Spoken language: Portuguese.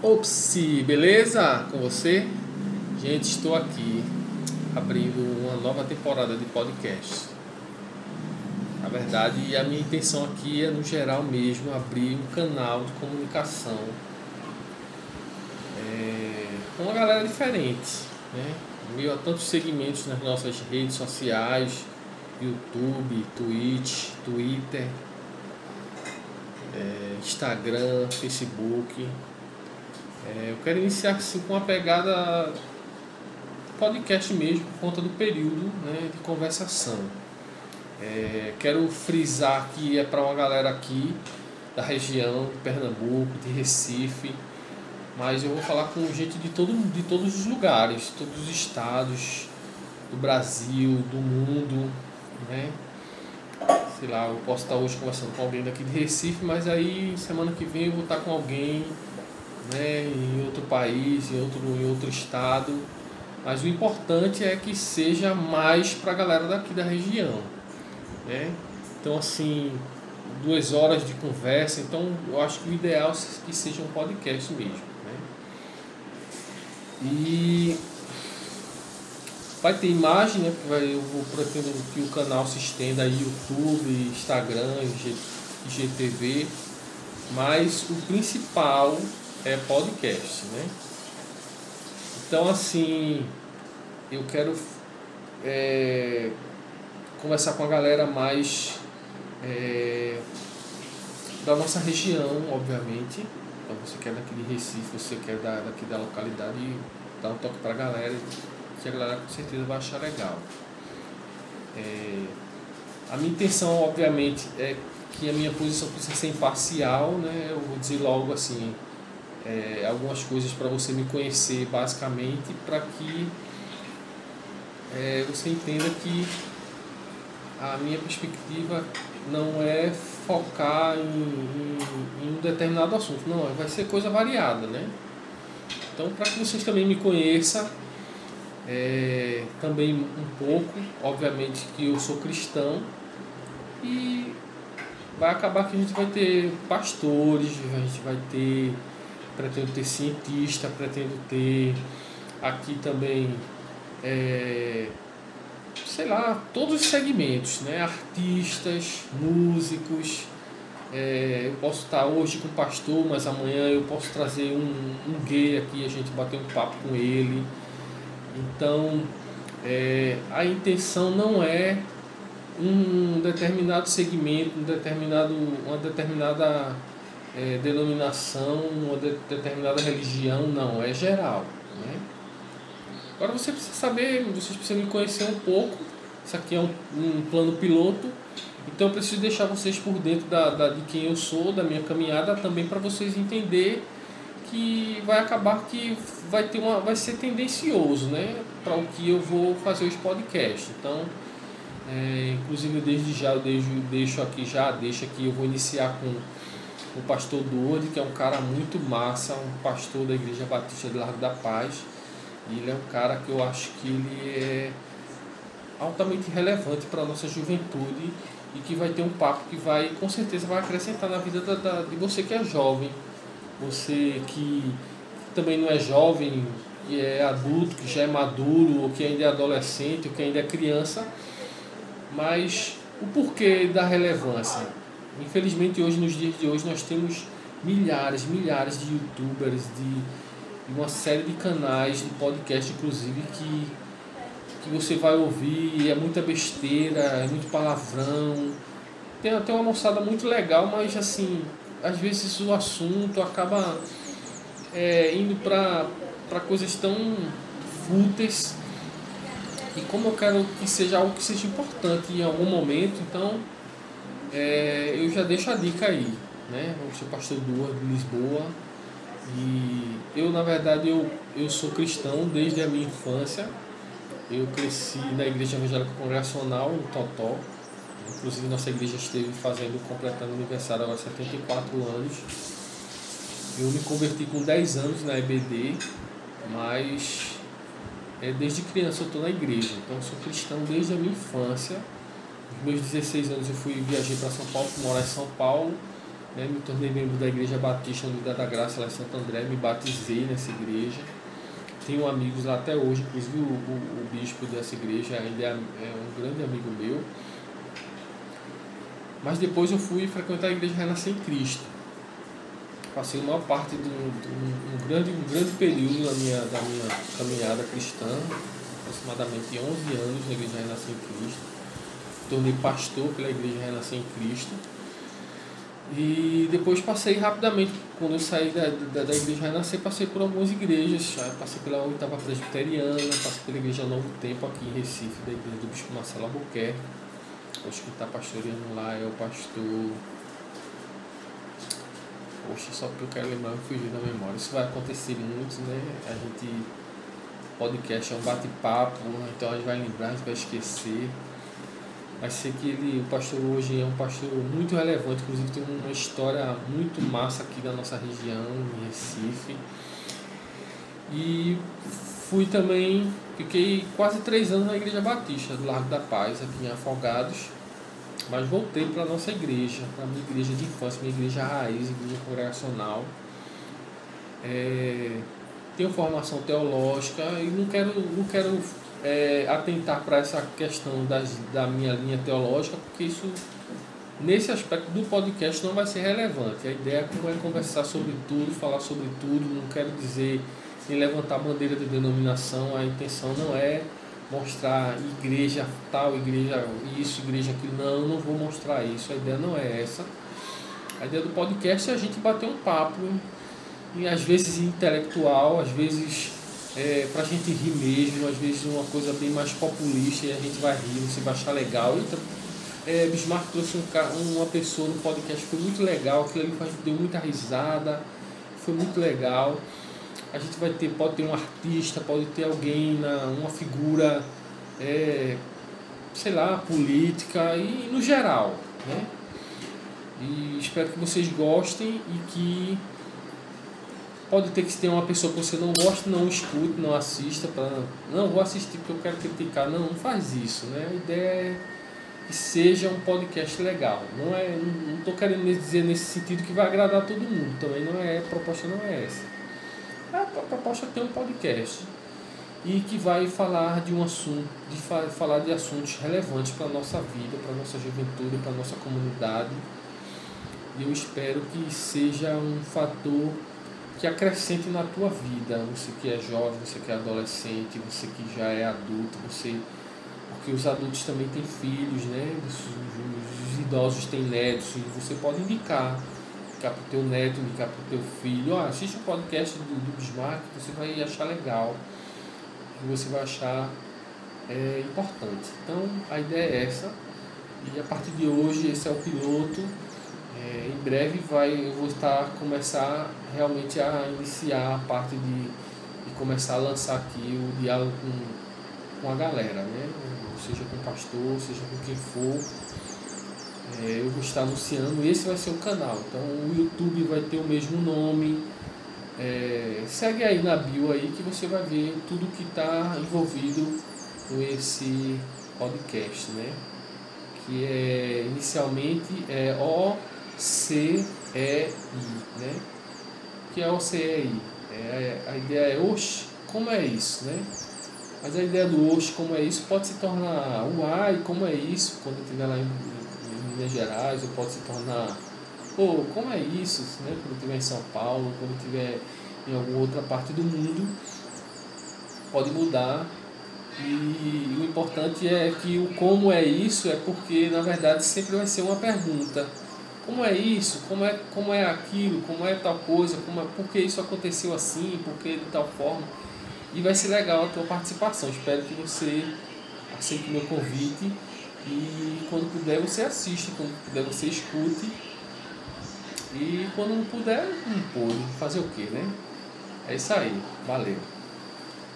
Opsi, beleza? Com você? Gente, estou aqui abrindo uma nova temporada de podcast. Na verdade, a minha intenção aqui é, no geral mesmo, abrir um canal de comunicação é, com uma galera diferente, né? Meio a tantos segmentos nas nossas redes sociais, YouTube, Twitch, Twitter, é, Instagram, Facebook é, eu quero iniciar assim, com uma pegada podcast mesmo, por conta do período né, de conversação. É, quero frisar que é para uma galera aqui da região de Pernambuco, de Recife, mas eu vou falar com gente de, todo, de todos os lugares, todos os estados do Brasil, do mundo, né? Sei lá, eu posso estar hoje conversando com alguém daqui de Recife, mas aí semana que vem eu vou estar com alguém né, em outro país, em outro, em outro estado. Mas o importante é que seja mais para a galera daqui da região. Né? Então, assim, duas horas de conversa. Então, eu acho que o ideal é que seja um podcast mesmo. Né? E vai ter imagem, né? Eu vou pretendo que o canal se estenda aí YouTube, Instagram, IGTV. Mas o principal é podcast, né? Então, assim, eu quero é, conversar com a galera mais é, da nossa região, obviamente. Então, você quer daqui de Recife, você quer da, daqui da localidade, dar um toque para a galera, que a galera com certeza vai achar legal. É, a minha intenção, obviamente, é que a minha posição precisa ser imparcial, né? Eu vou dizer logo assim, é, algumas coisas para você me conhecer basicamente para que é, você entenda que a minha perspectiva não é focar em, em, em, um determinado assunto, não, vai ser coisa variada, né? Então, para que vocês também me conheçam, é, também um pouco, obviamente que eu sou cristão e vai acabar que a gente vai ter pastores, a gente vai ter pretendo ter cientista, pretendo ter aqui também, é, sei lá, todos os segmentos, né? artistas, músicos. É, eu posso estar hoje com o pastor, mas amanhã eu posso trazer um, um gay aqui, a gente bater um papo com ele. Então, é, a intenção não é um determinado segmento, um determinado, uma determinada é, denominação, uma de, determinada religião, não, é geral. Né? Agora você precisa saber, vocês precisam me conhecer um pouco. Isso aqui é um, um plano piloto, então eu preciso deixar vocês por dentro da, da, de quem eu sou, da minha caminhada, também para vocês entender que vai acabar que vai ter uma vai ser tendencioso né para o que eu vou fazer os podcasts então é, inclusive desde já eu deixo, deixo aqui já deixa aqui eu vou iniciar com o pastor Duorde, que é um cara muito massa, um pastor da Igreja Batista de Largo da Paz. E ele é um cara que eu acho que ele é altamente relevante para a nossa juventude e que vai ter um papo que vai, com certeza, vai acrescentar na vida da, da, de você que é jovem, você que também não é jovem, que é adulto, que já é maduro, ou que ainda é adolescente, ou que ainda é criança, mas o porquê da relevância? Infelizmente, hoje, nos dias de hoje, nós temos milhares, milhares de youtubers, de, uma série de canais, de podcast, inclusive, que, que você vai ouvir é muita besteira, é muito palavrão. Tem até uma moçada muito legal, mas assim, às vezes o assunto acaba é, indo para coisas tão fúteis. E como eu quero que seja algo que seja importante em algum momento, então é, eu já deixo a dica aí, né? Eu sou pastor Dua de Lisboa e eu na verdade eu, eu sou cristão desde a minha infância. Eu cresci na igreja evangélica congregacional no Totó. Inclusive nossa igreja esteve fazendo, completando aniversário agora 74 anos. Eu me converti com 10 anos na EBD, mas é, desde criança eu estou na igreja, então eu sou cristão desde a minha infância meus 16 anos eu fui viajei para São Paulo, fui morar em São Paulo né? me tornei membro da Igreja Batista Unidade da Graça lá em Santo André, me batizei nessa igreja. Tenho amigos lá até hoje, inclusive o, o, o bispo dessa igreja ainda é, é um grande amigo meu. Mas depois eu fui frequentar a Igreja Renascer em Cristo. Passei uma parte de um, um, grande, um grande período da minha, da minha caminhada cristã, aproximadamente 11 anos na Igreja Renascer em Cristo. Tornei pastor pela Igreja Renascer em Cristo. E depois passei rapidamente, quando eu saí da, da, da Igreja Renascer, passei por algumas igrejas. Passei pela oitava presbiteriana, passei pela Igreja Novo Tempo aqui em Recife, da Igreja do Bispo Marcelo Albuquerque. Hoje quem está pastoreando lá é o pastor. Poxa, só porque eu quero lembrar e fugir da memória. Isso vai acontecer muito, né? A gente. Podcast é um bate-papo, então a gente vai lembrar, a gente vai esquecer. Mas sei que ele, o pastor hoje é um pastor muito relevante, inclusive tem uma história muito massa aqui da nossa região, em Recife. E fui também, fiquei quase três anos na Igreja Batista do Largo da Paz, aqui em Afogados. Mas voltei para a nossa igreja, para a minha igreja de infância, minha igreja raiz, igreja congregacional. É, tenho formação teológica e não quero, não quero é, atentar para essa questão das, da minha linha teológica, porque isso, nesse aspecto do podcast, não vai ser relevante. A ideia é conversar sobre tudo, falar sobre tudo, não quero dizer em levantar bandeira de denominação, a intenção não é mostrar igreja tal, igreja isso, igreja aquilo. Não, não vou mostrar isso. A ideia não é essa. A ideia do podcast é a gente bater um papo, e às vezes intelectual, às vezes é, pra gente rir mesmo, às vezes uma coisa bem mais populista e a gente vai rir, você vai achar legal. Então, é, Bismarck trouxe um, uma pessoa no podcast, foi muito legal, aquilo ali deu muita risada, foi muito legal. A gente vai ter, pode ter um artista, pode ter alguém, na, uma figura, é, sei lá, política e no geral. Né? E espero que vocês gostem e que Pode ter que tenha uma pessoa que você não gosta, não escute, não assista, para não vou assistir porque eu quero criticar. Não, não faz isso, né? A ideia é que seja um podcast legal. Não é, não estou querendo dizer nesse sentido que vai agradar todo mundo. Também não é, a proposta não é essa. A proposta é ter um podcast e que vai falar de um assunto, de falar de assuntos relevantes para a nossa vida, para a nossa juventude, para a nossa comunidade. E eu espero que seja um fator que acrescente na tua vida, você que é jovem, você que é adolescente, você que já é adulto, você porque os adultos também têm filhos, né? Os, os idosos têm netos, e você pode indicar, indicar para o teu neto, indicar para o teu filho, ó, assiste o podcast do, do Bismarck, você vai achar legal, você vai achar é, importante. Então a ideia é essa, e a partir de hoje esse é o piloto é, em breve vai, eu vou estar começar realmente a iniciar a parte de, de começar a lançar aqui o diálogo com, com a galera, né? Seja com o pastor, seja com quem for. É, eu vou estar anunciando, esse vai ser o canal. Então o YouTube vai ter o mesmo nome. É, segue aí na bio aí que você vai ver tudo que está envolvido com esse podcast, né? Que é inicialmente é o C-E-I, né? O que é o C-E-I? É, a ideia é, oxe, como é isso, né? Mas a ideia do oxe, como é isso, pode se tornar uai, como é isso, quando estiver lá em, em, Minas Gerais, ou pode se tornar, pô, como é isso, né? Quando estiver em São Paulo, quando estiver em alguma outra parte do mundo, pode mudar. E o importante é que o como é isso é porque, na verdade, sempre vai ser uma pergunta como é isso, como é, como é aquilo, como é tal coisa, como é, por que isso aconteceu assim, por que de tal forma. E vai ser legal a tua participação. Espero que você aceite o meu convite e quando puder você assiste, quando puder você escute. E quando não puder, não pode. Fazer o quê, né? É isso aí. Valeu.